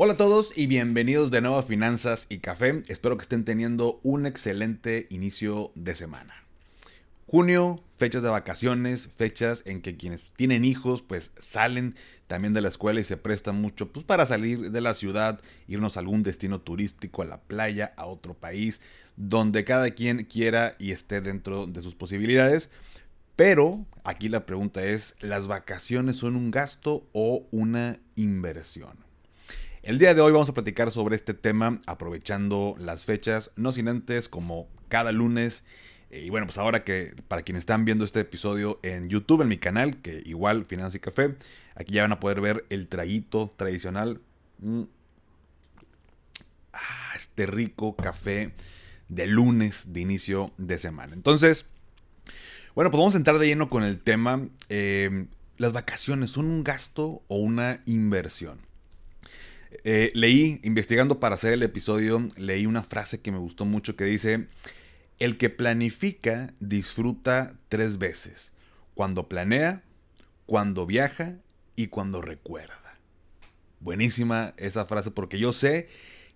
Hola a todos y bienvenidos de nuevo a Finanzas y Café. Espero que estén teniendo un excelente inicio de semana. Junio, fechas de vacaciones, fechas en que quienes tienen hijos pues salen también de la escuela y se prestan mucho pues para salir de la ciudad, irnos a algún destino turístico, a la playa, a otro país, donde cada quien quiera y esté dentro de sus posibilidades. Pero aquí la pregunta es, ¿las vacaciones son un gasto o una inversión? El día de hoy vamos a platicar sobre este tema aprovechando las fechas, no sin antes como cada lunes. Eh, y bueno, pues ahora que para quienes están viendo este episodio en YouTube, en mi canal, que igual Finanzas y Café, aquí ya van a poder ver el traguito tradicional. Mm. Ah, este rico café de lunes de inicio de semana. Entonces, bueno, pues vamos a entrar de lleno con el tema. Eh, ¿Las vacaciones son un gasto o una inversión? Eh, leí, investigando para hacer el episodio, leí una frase que me gustó mucho que dice, el que planifica disfruta tres veces, cuando planea, cuando viaja y cuando recuerda. Buenísima esa frase porque yo sé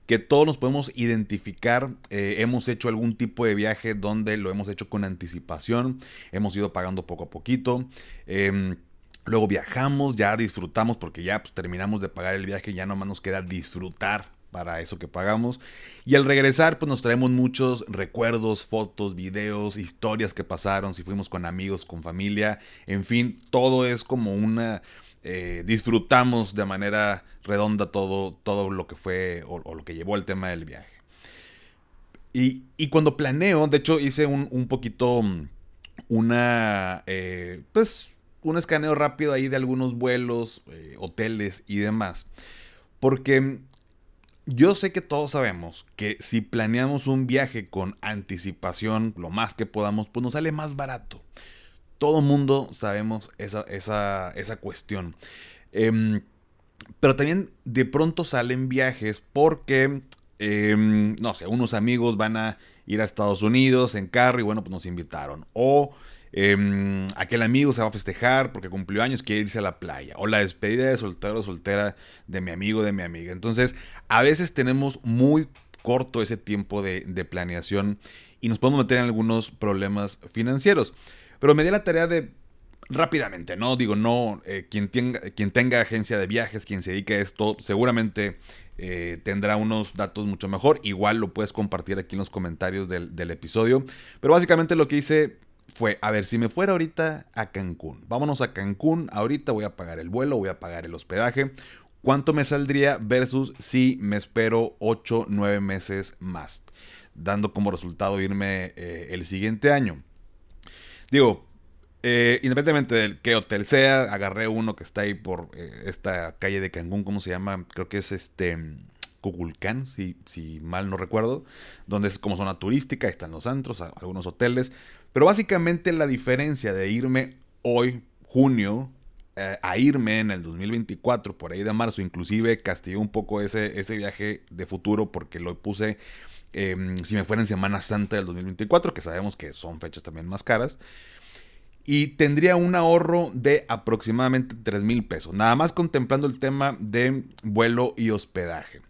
que todos nos podemos identificar, eh, hemos hecho algún tipo de viaje donde lo hemos hecho con anticipación, hemos ido pagando poco a poquito. Em, Luego viajamos, ya disfrutamos porque ya pues, terminamos de pagar el viaje, ya nomás nos queda disfrutar para eso que pagamos. Y al regresar, pues nos traemos muchos recuerdos, fotos, videos, historias que pasaron, si fuimos con amigos, con familia, en fin, todo es como una... Eh, disfrutamos de manera redonda todo, todo lo que fue o, lo que llevó el tema del viaje. Y, y cuando planeo, de hecho hice un, un poquito mm, una, eh, pues un escaneo rápido ahí de algunos vuelos, eh, hoteles y demás. Porque yo sé que todos sabemos que si planeamos un viaje con anticipación, lo más que podamos, pues nos sale más barato. Todo mundo sabemos esa, esa, cuestión. Em, pero también de pronto salen viajes porque, em, no sé, unos amigos van a ir a Estados Unidos en carro y bueno, pues nos invitaron. O Em, aquel amigo se va a festejar porque cumplió años, quiere irse a la playa. O la despedida de soltero o soltera de mi amigo, de mi amiga. Entonces, a veces tenemos muy corto ese tiempo de, planeación y nos podemos meter en algunos problemas financieros. Pero me di la tarea de rápidamente, ¿no? Digo, no, eh, quien, tenga, quien tenga agencia de viajes, quien se dedique a esto, seguramente eh, tendrá unos datos mucho mejor. Igual lo puedes compartir aquí en los comentarios del, del episodio. Pero básicamente lo que hice fue, a ver, si me fuera ahorita a Cancún, vámonos a Cancún, ahorita voy a pagar el vuelo, voy a pagar el hospedaje, ¿cuánto me saldría versus si me espero 8, 9 meses más? Dando como resultado irme eh, el siguiente año. Digo, eh, independientemente del qué hotel sea, agarré uno que está ahí por eh, esta calle de Cancún, ¿cómo se llama? Creo que es este Cuculcán, si, si mal no recuerdo, donde es como zona turística, están los antros, algunos hoteles. Pero básicamente la diferencia de irme hoy, junio, eh, a irme en el 2024, por ahí de marzo, inclusive castigué un poco ese, ese viaje de futuro porque lo puse em, si me fuera en Semana Santa del 2024, que sabemos que son fechas también más caras. Y tendría un ahorro de aproximadamente 3 mil pesos, nada más contemplando el tema de vuelo y hospedaje.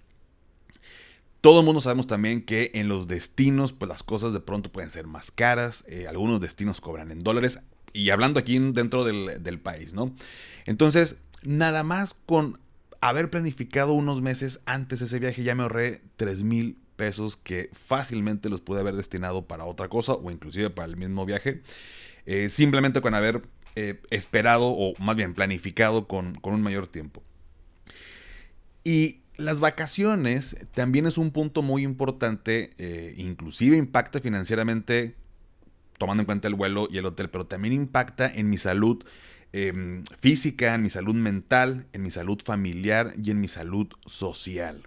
Todo el mundo sabemos también que en los destinos, pues las cosas de pronto pueden ser más caras. Eh, algunos destinos cobran en dólares. Y hablando aquí dentro del, país, ¿no? Entonces, nada más con haber planificado unos meses antes ese viaje, ya me ahorré 3 mil pesos que fácilmente los pude haber destinado para otra cosa o inclusive para el mismo viaje. Eh, simplemente con haber eh, esperado o más bien planificado con, con un mayor tiempo. Y las vacaciones también es un punto muy importante, eh, inclusive impacta financieramente, tomando en cuenta el vuelo y el hotel, pero también impacta en mi salud em, física, en mi salud mental, en mi salud familiar y en mi salud social.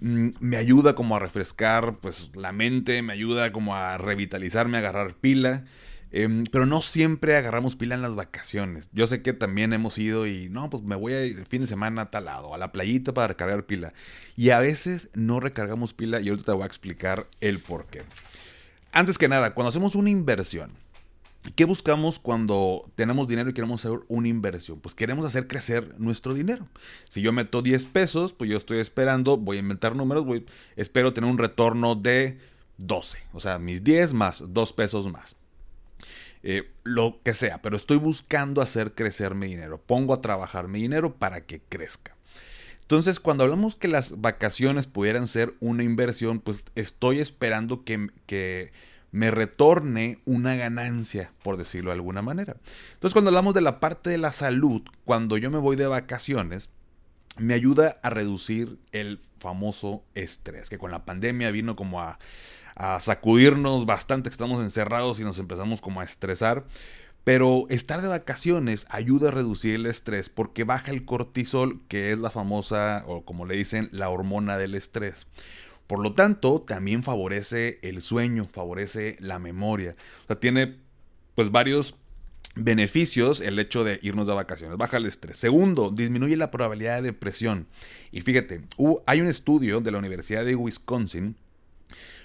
mm, me ayuda como a refrescar pues la mente, me ayuda como a revitalizarme, a agarrar pila. Em, pero no siempre agarramos pila en las vacaciones. Yo sé que también hemos ido y no, pues me voy a ir el fin de semana a tal lado, a la playita para recargar pila. Y a veces no recargamos pila y ahorita te voy a explicar el por qué. Antes que nada, cuando hacemos una inversión, ¿Qué buscamos cuando tenemos dinero y queremos hacer una inversión? Pues queremos hacer crecer nuestro dinero. Si yo meto 10 pesos, pues yo estoy esperando, voy a inventar números, espero tener un retorno de 12. O sea, mis 10 más 2 pesos más. Eh, lo que sea, pero estoy buscando hacer crecer mi dinero. Pongo a trabajar mi dinero para que crezca. Entonces, cuando hablamos que las vacaciones pudieran ser una inversión, pues estoy esperando que, que me retorne una ganancia, por decirlo de alguna manera. Entonces, cuando hablamos de la parte de la salud, cuando yo me voy de vacaciones, me ayuda a reducir el famoso estrés, que con la pandemia vino como a, sacudirnos bastante, que estamos encerrados y nos empezamos como a estresar. Pero estar de vacaciones ayuda a reducir el estrés porque baja el cortisol, que es la famosa, o como le dicen, la hormona del estrés. Por lo tanto, también favorece el sueño, favorece la memoria. O sea, tiene pues varios beneficios el hecho de irnos de vacaciones. Baja el estrés. Segundo, disminuye la probabilidad de depresión. Y fíjate, hay un estudio de la Universidad de Wisconsin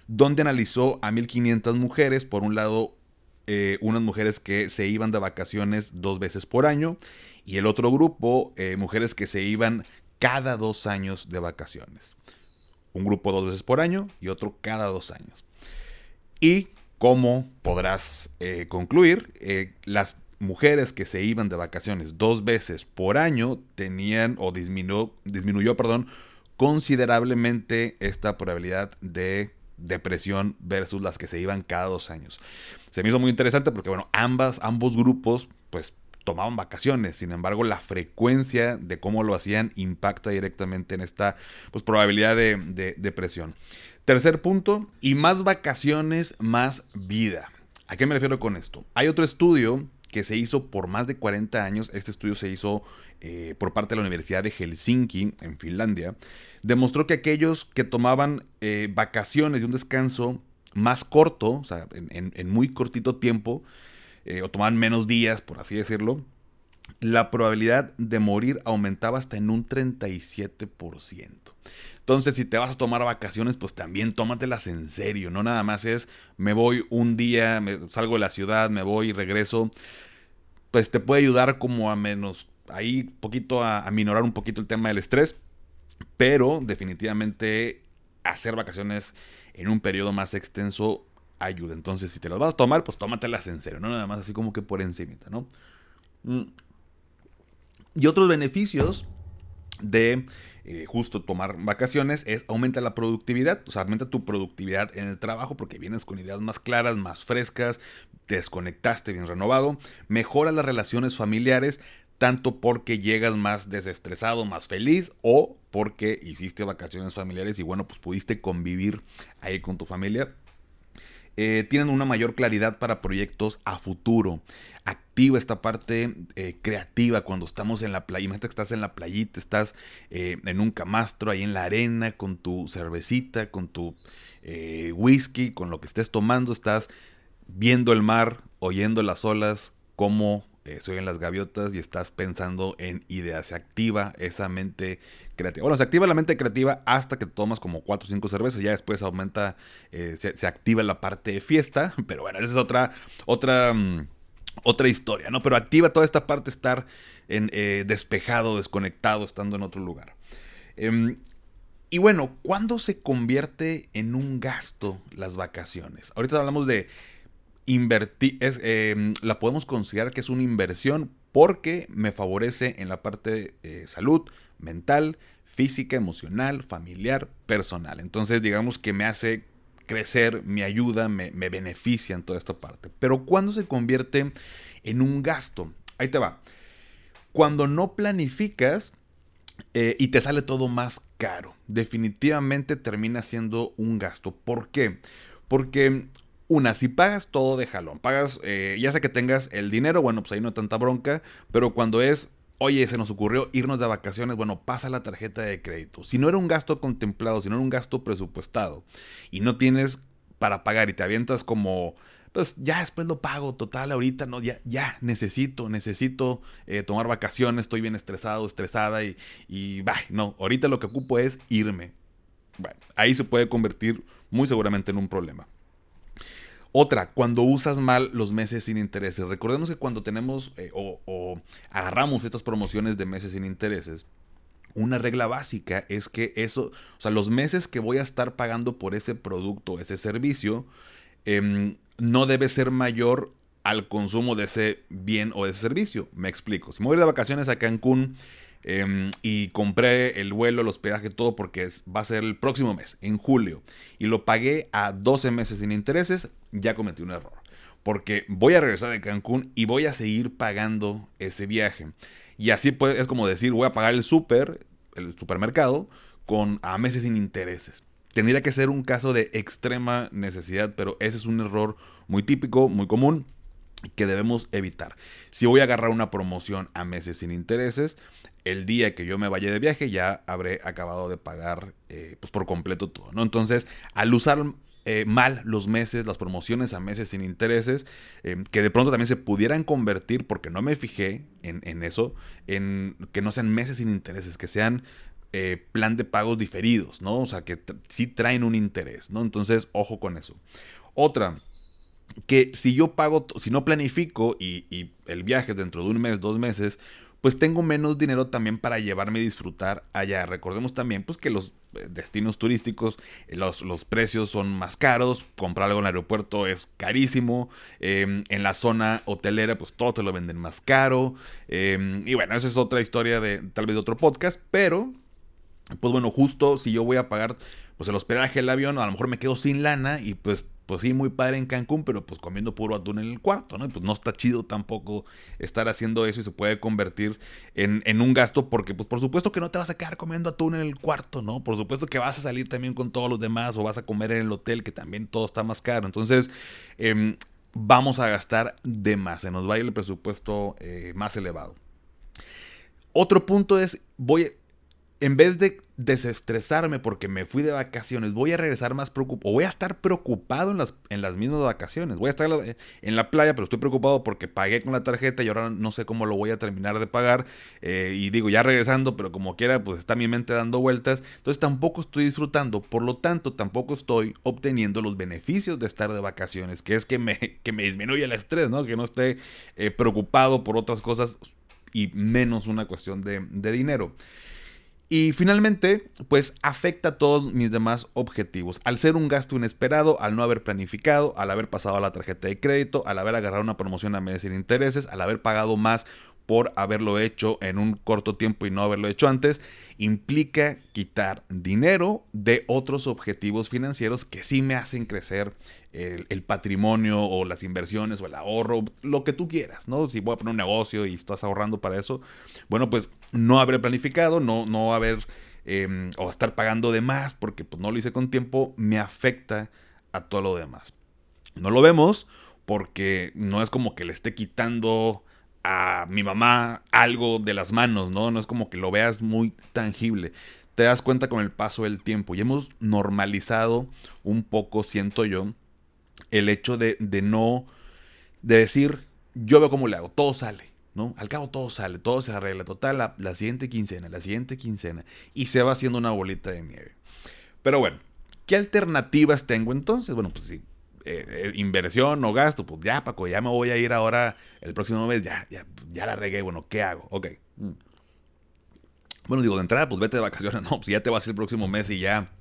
donde analizó a 1500 mujeres, por un lado, eh, unas mujeres que se iban de vacaciones dos veces por año y el otro grupo, eh, mujeres que se iban cada dos años de vacaciones un grupo dos veces por año y otro cada dos años. Y como podrás eh, concluir, las mujeres que se iban de vacaciones dos veces por año tenían o disminuyó perdón, considerablemente esta probabilidad de depresión versus las que se iban cada dos años. Se me hizo muy interesante porque, bueno, ambas, ambos grupos, pues tomaban vacaciones. Sin embargo, la frecuencia de cómo lo hacían impacta directamente en esta pues, probabilidad de, depresión. Tercer punto, y más vacaciones, más vida. ¿A qué me refiero con esto? Hay otro estudio que se hizo por más de 40 años, este estudio se hizo eh, por parte de la Universidad de Helsinki, en Finlandia, demostró que aquellos que tomaban eh, vacaciones y un descanso más corto, o sea, en muy cortito tiempo, eh, o tomaban menos días, por así decirlo, la probabilidad de morir aumentaba hasta en un 37%. Entonces, si te vas a tomar vacaciones, pues también tómatelas en serio. No nada más es me voy un día, me, salgo de la ciudad, me voy y regreso. Pues te puede ayudar como a menos, ahí poquito a, a minorar un poquito el tema del estrés. Pero definitivamente hacer vacaciones en un periodo más extenso ayuda. Entonces, si te las vas a tomar, pues tómatelas en serio, no nada más así como que por encimita, ¿no? Mm. Y otros beneficios de eh, justo tomar vacaciones es aumenta la productividad, o sea, aumenta tu productividad en el trabajo porque vienes con ideas más claras, más frescas, te desconectaste bien renovado, mejora las relaciones familiares, tanto porque llegas más desestresado, más feliz o porque hiciste vacaciones familiares y bueno, pues pudiste convivir ahí con tu familia eh, tienen una mayor claridad para proyectos a futuro. Activa esta parte eh, creativa cuando estamos en la playa. Imagínate que estás en la playita, estás eh, en un camastro ahí en la arena con tu cervecita, con tu whisky, con lo que estés tomando. Estás viendo el mar, oyendo las olas, cómo eh, soy en las gaviotas y estás pensando en ideas. Se activa esa mente creativa. Bueno, se activa la mente creativa hasta que tomas como 4 o 5 cervezas. Ya después aumenta, eh, se, activa la parte de fiesta. Pero bueno, esa es otra, otra, mm, otra historia, ¿no? Pero activa toda esta parte, estar eh, despejado, desconectado, estando en otro lugar. Em, y bueno, ¿cuándo se convierte en un gasto las vacaciones? Ahorita hablamos de invertir, em, la podemos considerar que es una inversión porque me favorece en la parte de eh, salud mental, física, emocional, familiar, personal. Entonces digamos que me hace crecer, me ayuda, me, beneficia en toda esta parte. Pero cuando se convierte en un gasto, ahí te va. Cuando no planificas eh, y te sale todo más caro, definitivamente termina siendo un gasto. ¿Por qué? Porque una, si pagas todo de jalón, pagas, eh, ya sea que tengas el dinero, bueno, pues ahí no hay tanta bronca, pero cuando es oye, se nos ocurrió irnos de vacaciones, bueno, pasa la tarjeta de crédito. Si no era un gasto contemplado, si no era un gasto presupuestado y no tienes para pagar y te avientas como, pues ya después lo pago, total, ahorita no, ya, ya, necesito, necesito eh, tomar vacaciones, estoy bien estresado, estresada y, y no, ahorita lo que ocupo es irme. Bueno, ahí se puede convertir muy seguramente en un problema. Otra, cuando usas mal los meses sin intereses. Recordemos que cuando tenemos eh, o, agarramos estas promociones de meses sin intereses, una regla básica es que eso, o sea, los meses que voy a estar pagando por ese producto, ese servicio, em, no debe ser mayor al consumo de ese bien o de ese servicio. Me explico. Si me voy de vacaciones a Cancún Em, y compré el vuelo, el hospedaje, todo porque va a ser el próximo mes, en julio. Y lo pagué a 12 meses sin intereses, ya cometí un error. Porque voy a regresar de Cancún y voy a seguir pagando ese viaje. Y así es como decir, voy a pagar el súper, el supermercado, con a meses sin intereses. Tendría que ser un caso de extrema necesidad, pero ese es un error muy típico, muy común que debemos evitar. Si voy a agarrar una promoción a meses sin intereses, el día que yo me vaya de viaje ya habré acabado de pagar eh, pues por completo todo, ¿no? Entonces, al usar eh, mal los meses, las promociones a meses sin intereses, eh, que de pronto también se pudieran convertir, porque no me fijé en, eso, en que no sean meses sin intereses, que sean plan de pagos diferidos, ¿no? O sea, que sí traen un interés, ¿no? Entonces, ojo con eso. Otra, que si yo pago, si no planifico y, el viaje dentro de un mes, dos meses, pues tengo menos dinero también para llevarme a disfrutar allá. Recordemos también pues que los eh, destinos turísticos, eh, los, los precios son más caros, comprar algo en el aeropuerto es carísimo, em, en la zona hotelera pues todo te lo venden más caro, em, y bueno, esa es otra historia de tal vez de otro podcast, pero pues bueno, justo si yo voy a pagar pues el hospedaje, el avión, a lo mejor me quedo sin lana y pues pues sí, muy padre en Cancún, pero pues comiendo puro atún en el cuarto, ¿no? pues no está chido tampoco estar haciendo eso y se puede convertir en, un gasto porque pues por supuesto que no te vas a quedar comiendo atún en el cuarto, ¿no? Por supuesto que vas a salir también con todos los demás o vas a comer en el hotel que también todo está más caro. Entonces, em, vamos a gastar de más, se nos va a ir el presupuesto eh, más elevado. Otro punto es, voy, en vez de desestresarme porque me fui de vacaciones, voy a regresar más preocupado, o voy a estar preocupado en las, en las mismas vacaciones, voy a estar en la playa, pero estoy preocupado porque pagué con la tarjeta y ahora no sé cómo lo voy a terminar de pagar, eh, y digo, ya regresando, pero como quiera, pues está mi mente dando vueltas, entonces tampoco estoy disfrutando, por lo tanto, tampoco estoy obteniendo los beneficios de estar de vacaciones, que es que me, que me disminuya el estrés, ¿no? Que no esté eh, preocupado por otras cosas y menos una cuestión de, de dinero. Y finalmente, pues afecta a todos mis demás objetivos. Al ser un gasto inesperado, al no haber planificado, al haber pasado a la tarjeta de crédito, al haber agarrado una promoción a meses sin intereses, al haber pagado más por haberlo hecho en un corto tiempo y no haberlo hecho antes, implica quitar dinero de otros objetivos financieros que sí me hacen crecer el, patrimonio o las inversiones o el ahorro, lo que tú quieras, ¿no? Si voy a poner un negocio y estás ahorrando para eso, bueno, pues no haber planificado, no, no haber em, o estar pagando de más porque pues, no lo hice con tiempo, me afecta a todo lo demás. No lo vemos porque no es como que le esté quitando a mi mamá algo de las manos, ¿no? No es como que lo veas muy tangible. Te das cuenta con el paso del tiempo y hemos normalizado un poco, siento yo, el hecho de, no, de decir, yo veo cómo le hago, todo sale, ¿no? Al cabo todo sale, todo se arregla, total, la siguiente quincena, la siguiente quincena, y se va haciendo una bolita de nieve. Pero bueno, ¿qué alternativas tengo entonces? Bueno, pues sí, eh, eh, inversión o gasto, pues ya, Paco, ya me voy a ir ahora el próximo mes, ya, ya, ya la regué, bueno, ¿qué hago? Ok. Mm. Bueno, digo, de entrada, pues vete de vacaciones, no, pues ya te vas el próximo mes y ya,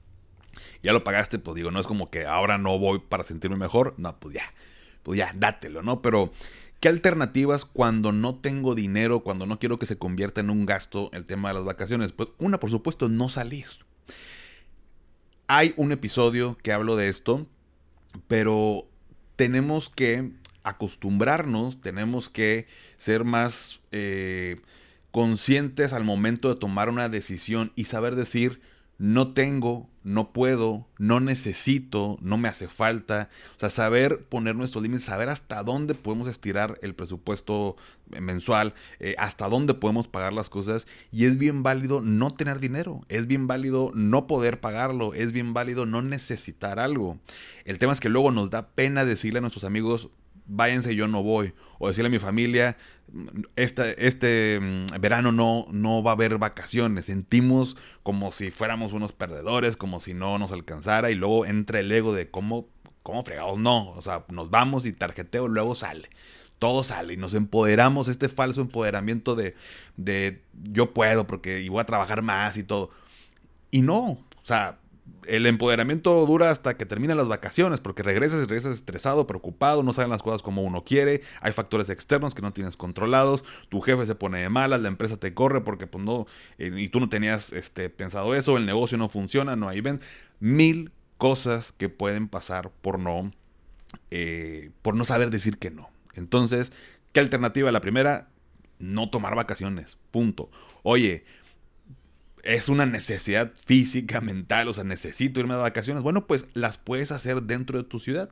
ya lo pagaste, pues digo, no es como que ahora no voy para sentirme mejor, no, pues ya, pues ya, dátelo, ¿no? Pero, ¿qué alternativas cuando no tengo dinero, cuando no quiero que se convierta en un gasto el tema de las vacaciones? Pues una, por supuesto, no salir. Hay un episodio que hablo de esto, pero tenemos que acostumbrarnos, tenemos que ser más eh, conscientes al momento de tomar una decisión y saber decir no tengo, no puedo, no necesito, no me hace falta. O sea, saber poner nuestros límites, saber hasta dónde podemos estirar el presupuesto mensual, eh, hasta dónde podemos pagar las cosas. Y es bien válido no tener dinero, es bien válido no poder pagarlo, es bien válido no necesitar algo. El tema es que luego nos da pena decirle a nuestros amigos, váyanse, yo no voy. O decirle a mi familia, este, mm, verano no, no va a haber vacaciones. Sentimos como si fuéramos unos perdedores, como si no nos alcanzara. Y luego entra el ego de cómo, cómo fregados no. O sea, nos vamos y tarjeteo, luego sale. Todo sale y nos empoderamos, este falso empoderamiento de, de yo puedo porque y voy a trabajar más y todo. Y no, o sea, el empoderamiento dura hasta que terminan las vacaciones, porque regresas y regresas estresado, preocupado, no salen las cosas como uno quiere, hay factores externos que no tienes controlados, tu jefe se pone de malas, la empresa te corre porque pues no, eh, y tú no tenías este, pensado eso, el negocio no funciona, no hay ven, mil cosas que pueden pasar por no, eh, por no saber decir que no. Entonces, ¿qué alternativa? La primera, no tomar vacaciones, punto. Oye, es una necesidad física, mental, o sea, necesito irme de vacaciones. Bueno, pues las puedes hacer dentro de tu ciudad.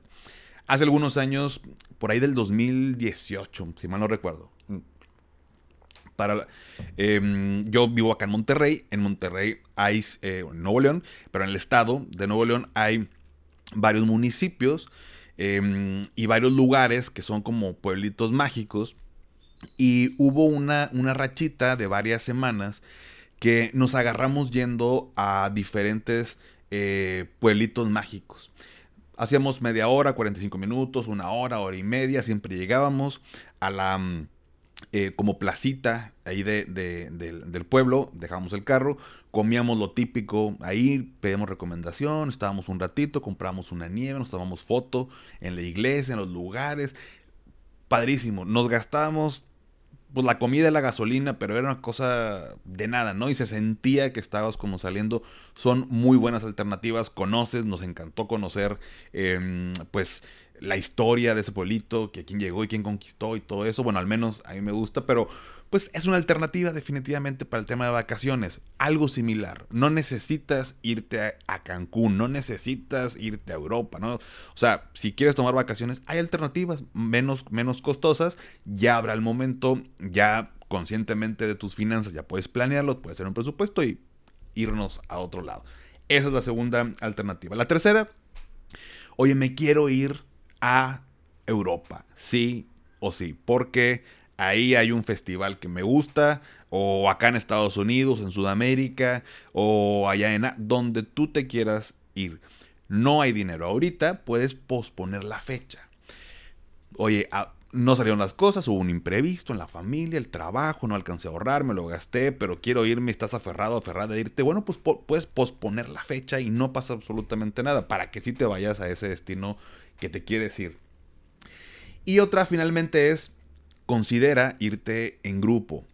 Hace algunos años, por ahí del 2018, si mal no recuerdo. Para, em, yo vivo acá en Monterrey. En Monterrey hay, eh, Nuevo León, pero en el estado de Nuevo León hay varios municipios em, y varios lugares que son como pueblitos mágicos. Y hubo una, una rachita de varias semanas que nos agarramos yendo a diferentes eh, pueblitos mágicos. Hacíamos media hora, 45 minutos, una hora, hora y media, siempre llegábamos a la mm, eh, como placita ahí de, del pueblo, dejábamos el carro, comíamos lo típico ahí, pedíamos recomendación, estábamos un ratito, compramos una nieve, nos tomamos foto en la iglesia, en los lugares, padrísimo, nos gastábamos pues la comida y la gasolina, pero era una cosa de nada, ¿no? Y se sentía que estabas como saliendo. Son muy buenas alternativas, conoces, nos encantó conocer, em, pues la historia de ese pueblito, que quién llegó y quién conquistó y todo eso. Bueno, al menos a mí me gusta, pero pues es una alternativa definitivamente para el tema de vacaciones. Algo similar. No necesitas irte a, Cancún, no necesitas irte a Europa, ¿no? O sea, si quieres tomar vacaciones, hay alternativas menos, menos costosas. Ya habrá el momento, ya conscientemente de tus finanzas, ya puedes planearlo, puedes hacer un presupuesto y irnos a otro lado. Esa es la segunda alternativa. La tercera, oye, me quiero ir a Europa, sí o sí, porque ahí hay un festival que me gusta, o acá en Estados Unidos, en Sudamérica, o allá en donde tú te quieras ir. No hay dinero ahorita, puedes posponer la fecha. Oye, no salieron las cosas, hubo un imprevisto en la familia, el trabajo, no alcancé a ahorrar, me lo gasté, pero quiero irme, estás aferrado, aferrada a irte. Bueno, pues puedes posponer la fecha y no pasa absolutamente nada para que sí te vayas a ese destino que te quieres ir. Y otra finalmente es considera irte en grupo,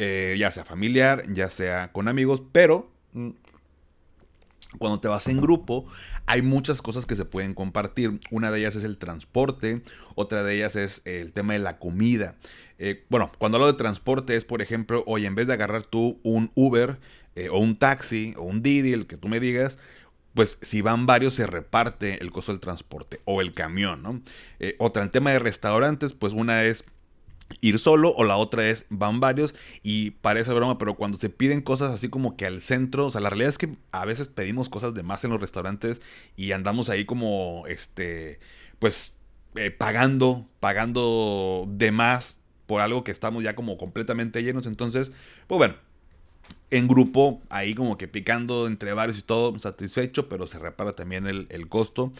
eh, ya sea familiar, ya sea con amigos, pero mm, cuando te vas en grupo hay muchas cosas que se pueden compartir. Una de ellas es el transporte, otra de ellas es el tema de la comida. Eh, bueno, cuando hablo de transporte es, por ejemplo, oye, en vez de agarrar tú un Uber eh, o un taxi o un Didi, el que tú me digas, pues si van varios se reparte el costo del transporte o el camión, ¿no? otra, el tema de restaurantes, pues una es ir solo o la otra es van varios y parece broma, pero cuando se piden cosas así como que al centro, o sea, la realidad es que a veces pedimos cosas de más en los restaurantes y andamos ahí como, este, pues, eh, pagando, pagando de más por algo que estamos ya como completamente llenos, entonces, pues bueno. En grupo, ahí como que picando entre varios y todo, satisfecho, pero se repara también el, el costo.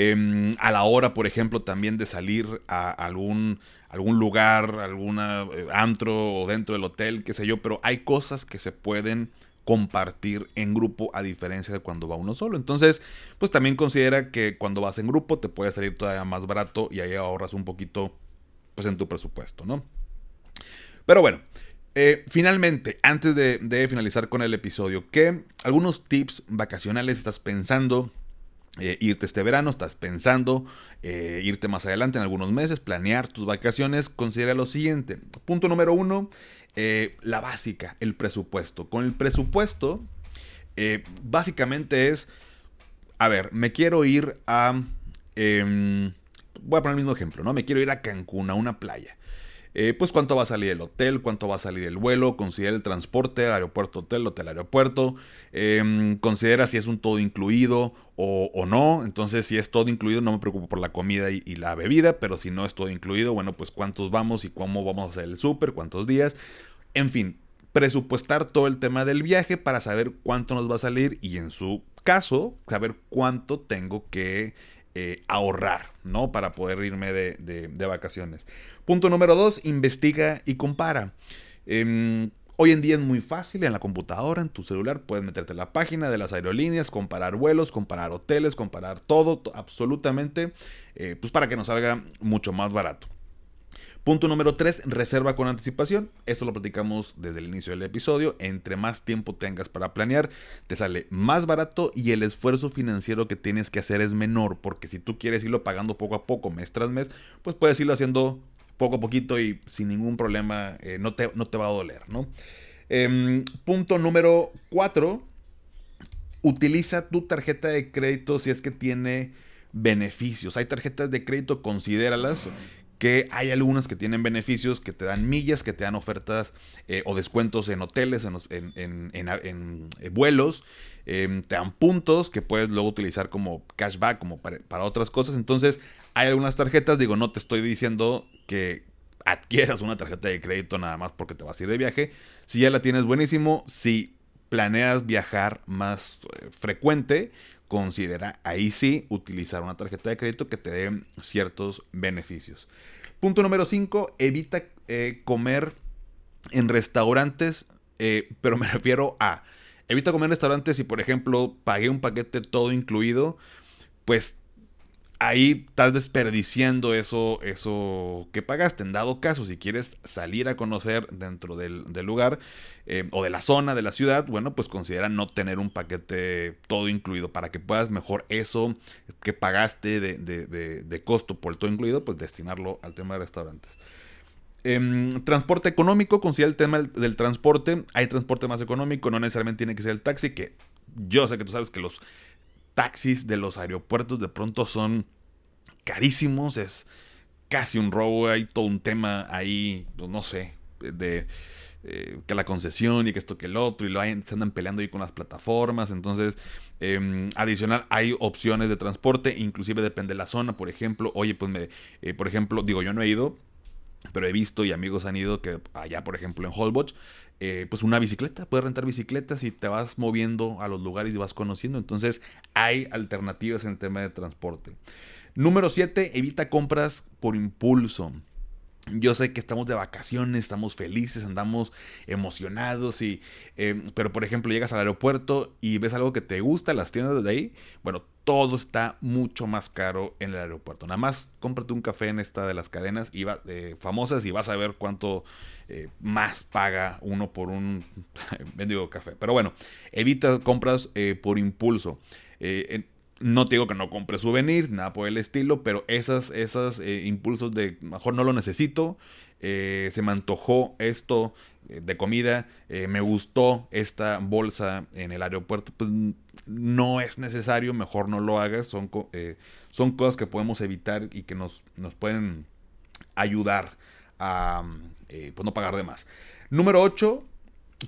Em, a la hora, por ejemplo, también de salir a algún, algún lugar, algún eh, antro o dentro del hotel, qué sé yo, pero hay cosas que se pueden compartir en grupo a diferencia de cuando va uno solo. Entonces, pues también considera que cuando vas en grupo te puede salir todavía más barato y ahí ahorras un poquito pues en tu presupuesto, ¿no? Pero bueno, eh, finalmente, antes de, de, finalizar con el episodio, ¿qué algunos tips vacacionales estás pensando eh, irte este verano, estás pensando eh, irte más adelante en algunos meses, planear tus vacaciones, considera lo siguiente. Punto número uno, eh, la básica, el presupuesto. Con el presupuesto básicamente es, a ver, me quiero ir a... Em, voy a poner el mismo ejemplo, ¿no? Me quiero ir a Cancún, a una playa. Eh, pues cuánto va a salir el hotel, cuánto va a salir el vuelo, considera el transporte, aeropuerto, hotel, hotel, aeropuerto, em, considera si es un todo incluido o, no, entonces si es todo incluido no me preocupo por la comida y, la bebida, pero si no es todo incluido, bueno, pues cuántos vamos y cómo vamos a hacer el súper, cuántos días, en fin, presupuestar todo el tema del viaje para saber cuánto nos va a salir y en su caso, saber cuánto tengo que eh, ahorrar, ¿no? Para poder irme de, vacaciones. Punto número dos, investiga y compara. Em, hoy en día es muy fácil en la computadora, en tu celular, puedes meterte en la página de las aerolíneas, comparar vuelos, comparar hoteles, comparar todo, absolutamente, eh, pues para que nos salga mucho más barato. Punto número 3, reserva con anticipación. Esto lo platicamos desde el inicio del episodio. Entre más tiempo tengas para planear, te sale más barato y el esfuerzo financiero que tienes que hacer es menor. Porque si tú quieres irlo pagando poco a poco, mes tras mes, pues puedes irlo haciendo poco a poquito y sin ningún problema eh, no, te, no, te, va a doler, ¿no? Em, punto número 4, utiliza tu tarjeta de crédito si es que tiene beneficios. Hay tarjetas de crédito, considéralas que hay algunas que tienen beneficios, que te dan millas, que te dan ofertas eh, o descuentos en hoteles, en, eh, vuelos, em, te dan puntos que puedes luego utilizar como cashback, como para, para, otras cosas. Entonces, hay algunas tarjetas, digo, no te estoy diciendo que adquieras una tarjeta de crédito nada más porque te vas a ir de viaje. Si ya la tienes, buenísimo. Si planeas viajar más eh, frecuente, considera ahí sí utilizar una tarjeta de crédito que te dé ciertos beneficios. Punto número 5, evita eh, comer en restaurantes, eh, pero me refiero a, evita comer en restaurantes si por ejemplo pagué un paquete todo incluido, pues ahí estás desperdiciando eso, eso que pagaste. En dado caso, si quieres salir a conocer dentro del, lugar eh, o de la zona, de la ciudad, bueno, pues considera no tener un paquete todo incluido para que puedas mejor eso que pagaste de, de, costo por todo incluido, pues destinarlo al tema de restaurantes. Em, transporte económico, considera el tema del transporte. Hay transporte más económico, no necesariamente tiene que ser el taxi, que yo sé que tú sabes que los taxis de los aeropuertos de pronto son carísimos, es casi un robo, hay todo un tema ahí, pues, no sé, de eh, que la concesión y que esto que el otro, y lo hay, se andan peleando ahí con las plataformas, entonces, em, adicional, hay opciones de transporte, inclusive depende de la zona, por ejemplo, oye, pues me, eh, por ejemplo, digo, yo no he ido, pero he visto y amigos han ido que allá, por ejemplo, en Holbox, eh, pues una bicicleta, puedes rentar bicicletas y te vas moviendo a los lugares y vas conociendo. Entonces hay alternativas en el tema de transporte. Número 7, evita compras por impulso. Yo sé que estamos de vacaciones, estamos felices, andamos emocionados, y, eh, pero por ejemplo llegas al aeropuerto y ves algo que te gusta, las tiendas de ahí, bueno, todo está mucho más caro en el aeropuerto. Nada más cómprate un café en esta de las cadenas y eh, famosas y vas a ver cuánto eh, más paga uno por un vendido café. Pero bueno, evita compras por impulso. No te digo que no compre souvenirs, nada por el estilo, pero esas, esas eh, impulsos de mejor no lo necesito, eh, se me antojó esto eh, de comida, me gustó esta bolsa en el aeropuerto, pues no es necesario, mejor no lo hagas, son, son cosas que podemos evitar y que nos, nos pueden ayudar a pues no pagar de más. Número 8,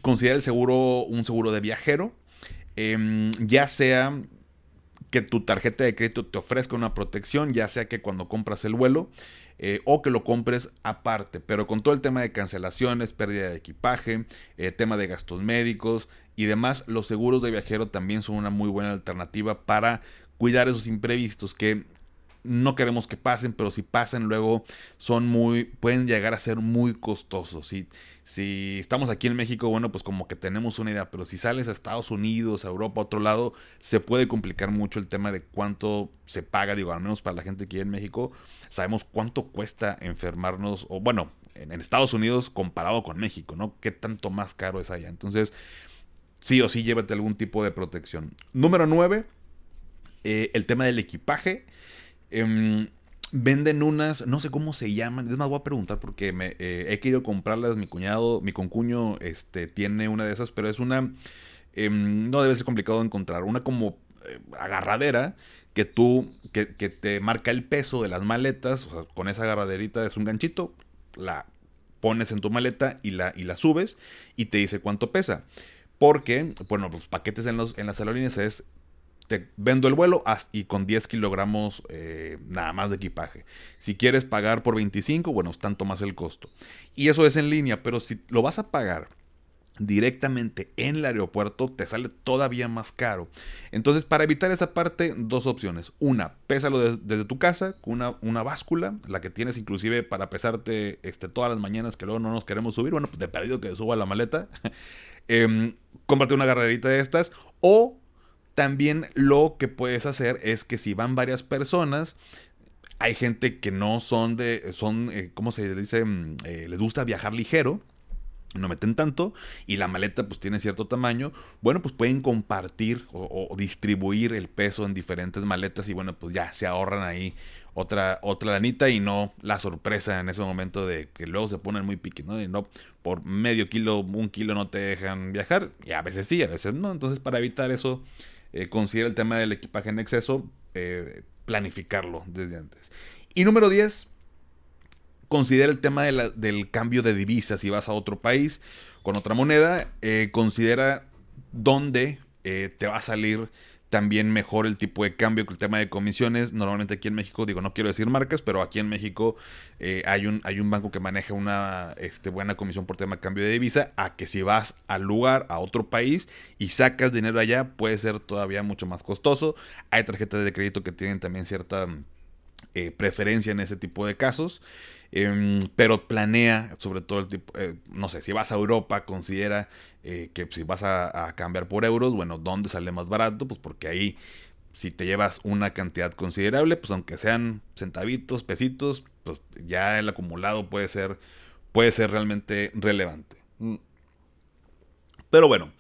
considera el seguro un seguro de viajero, em, ya sea que tu tarjeta de crédito te ofrezca una protección, ya sea que cuando compras el vuelo eh, o que lo compres aparte, pero con todo el tema de cancelaciones, pérdida de equipaje, eh, tema de gastos médicos y demás, los seguros de viajero también son una muy buena alternativa para cuidar esos imprevistos que no queremos que pasen, pero si pasen luego son muy, pueden llegar a ser muy costosos. Si estamos aquí en México, bueno, pues como que tenemos una idea, pero si sales a Estados Unidos, a Europa, a otro lado, se puede complicar mucho el tema de cuánto se paga, digo, al menos para la gente que vive en México, sabemos cuánto cuesta enfermarnos, o bueno, en, Estados Unidos comparado con México, ¿no? ¿Qué tanto más caro es allá? Entonces, sí o sí, llévate algún tipo de protección. Número 9, eh, el tema del equipaje. Em, venden unas, no sé cómo se llaman, es más, voy a preguntar porque me, eh, he querido comprarlas, mi cuñado, mi concuño este, tiene una de esas, pero es una, em, no debe ser complicado encontrar. Una como eh, agarradera que tú, que, te marca el peso de las maletas, o sea, con esa agarraderita es un ganchito, la pones en tu maleta y la, y la subes y te dice cuánto pesa. Porque, bueno, los paquetes en, los, en las aerolíneas es te vendo el vuelo y con 10 kilogramos eh, nada más de equipaje. Si quieres pagar por 25, bueno, es tanto más el costo. Y eso es en línea, pero si lo vas a pagar directamente en el aeropuerto te sale todavía más caro. Entonces, para evitar esa parte, dos opciones. Una, pésalo desde tu casa con una, una, báscula, la que tienes inclusive para pesarte este, todas las mañanas que luego no nos queremos subir. Bueno, pues de perdido que suba la maleta. eh, cómprate una garrerita de estas. O también lo que puedes hacer es que si van varias personas, hay gente que no son de, son, eh, ¿cómo se dice? Mm, eh, les gusta viajar ligero no meten tanto y la maleta pues tiene cierto tamaño, bueno pues pueden compartir o, distribuir el peso en diferentes maletas y bueno pues ya se ahorran ahí otra, otra lanita y no la sorpresa en ese momento de que luego se ponen muy piqui, ¿no? Y no por medio kilo, un kilo no te dejan viajar y a veces sí, a veces no, entonces para evitar eso eh, considera el tema del equipaje en exceso, eh, planificarlo desde antes. Y número 10, considera el tema del cambio de divisas. Si vas a otro país con otra moneda, eh, considera dónde te va a salir también mejor el tipo de cambio que el tema de comisiones. Normalmente aquí en México, digo, no quiero decir marcas, pero aquí en México eh, hay, un, hay un banco que maneja una este, buena comisión por tema de cambio de divisa, a que si vas al lugar, a otro país y sacas dinero allá, puede ser todavía mucho más costoso. Hay tarjetas de crédito que tienen también cierta eh, preferencia en ese tipo de casos. Em, pero planea, sobre todo el tipo, eh, no sé, si vas a Europa, considera eh, que si vas a, cambiar por euros, bueno, ¿dónde sale más barato? Pues porque ahí, si te llevas una cantidad considerable, pues aunque sean centavitos, pesitos, pues ya el acumulado puede ser, puede ser realmente relevante. Mm. Pero bueno,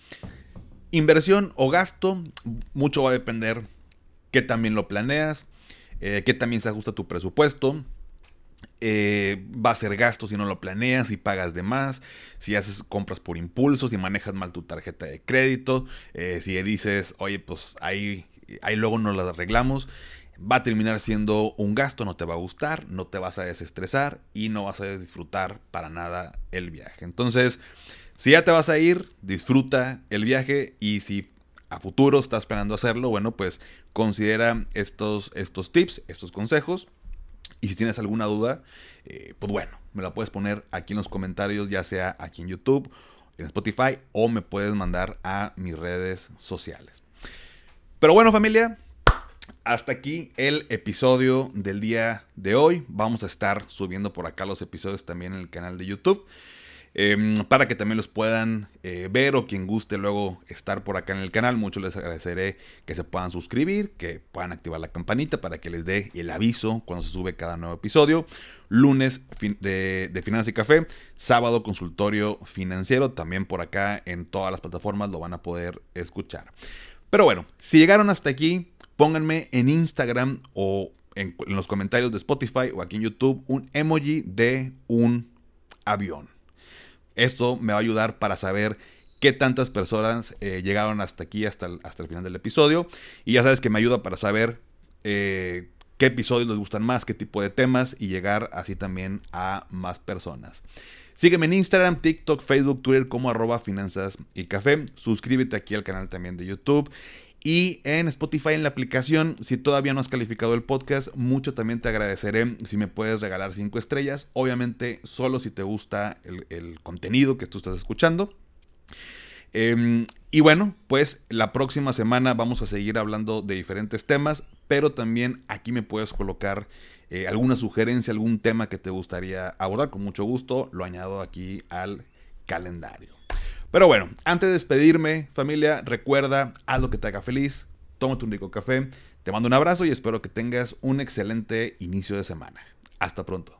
inversión o gasto, mucho va a depender que también lo planeas, eh, que también se ajusta tu presupuesto. Eh, va a ser gasto si no lo planeas, y pagas de más, si haces compras por impulso, si manejas mal tu tarjeta de crédito, eh, si dices, oye, pues ahí, ahí luego nos lo arreglamos, va a terminar siendo un gasto, no te va a gustar, no te vas a desestresar y no vas a disfrutar para nada el viaje. Entonces, si ya te vas a ir, disfruta el viaje y si a futuro estás planeando hacerlo, bueno, pues considera estos, estos tips, estos consejos y si tienes alguna duda, eh, pues bueno, me la puedes poner aquí en los comentarios, ya sea aquí en YouTube, en Spotify, o me puedes mandar a mis redes sociales. Pero bueno, familia, hasta aquí el episodio del día de hoy. Vamos a estar subiendo por acá los episodios también en el canal de YouTube. Em, para que también los puedan eh, ver o quien guste luego estar por acá en el canal. Mucho les agradeceré que se puedan suscribir, que puedan activar la campanita para que les dé el aviso cuando se sube cada nuevo episodio. Lunes de, de Finanza y Café, sábado consultorio financiero, también por acá en todas las plataformas lo van a poder escuchar. Pero bueno, si llegaron hasta aquí, pónganme en Instagram o en los comentarios de Spotify o aquí en YouTube un emoji de un avión. Esto me va a ayudar para saber qué tantas personas eh, llegaron hasta aquí, hasta el, hasta el final del episodio. Y ya sabes que me ayuda para saber eh, qué episodios les gustan más, qué tipo de temas y llegar así también a más personas. Sígueme en Instagram, TikTok, Facebook, Twitter como arroba finanzas y café. Suscríbete aquí al canal también de YouTube. Y en Spotify, en la aplicación, si todavía no has calificado el podcast, mucho también te agradeceré si me puedes regalar 5 estrellas. Obviamente, solo si te gusta el, contenido que tú estás escuchando. Em, y bueno, pues la próxima semana vamos a seguir hablando de diferentes temas, pero también aquí me puedes colocar eh, alguna sugerencia, algún tema que te gustaría abordar. Con mucho gusto lo añado aquí al calendario. Pero bueno, antes de despedirme, familia, recuerda, haz lo que te haga feliz, tómate un rico café, te mando un abrazo y espero que tengas un excelente inicio de semana. Hasta pronto.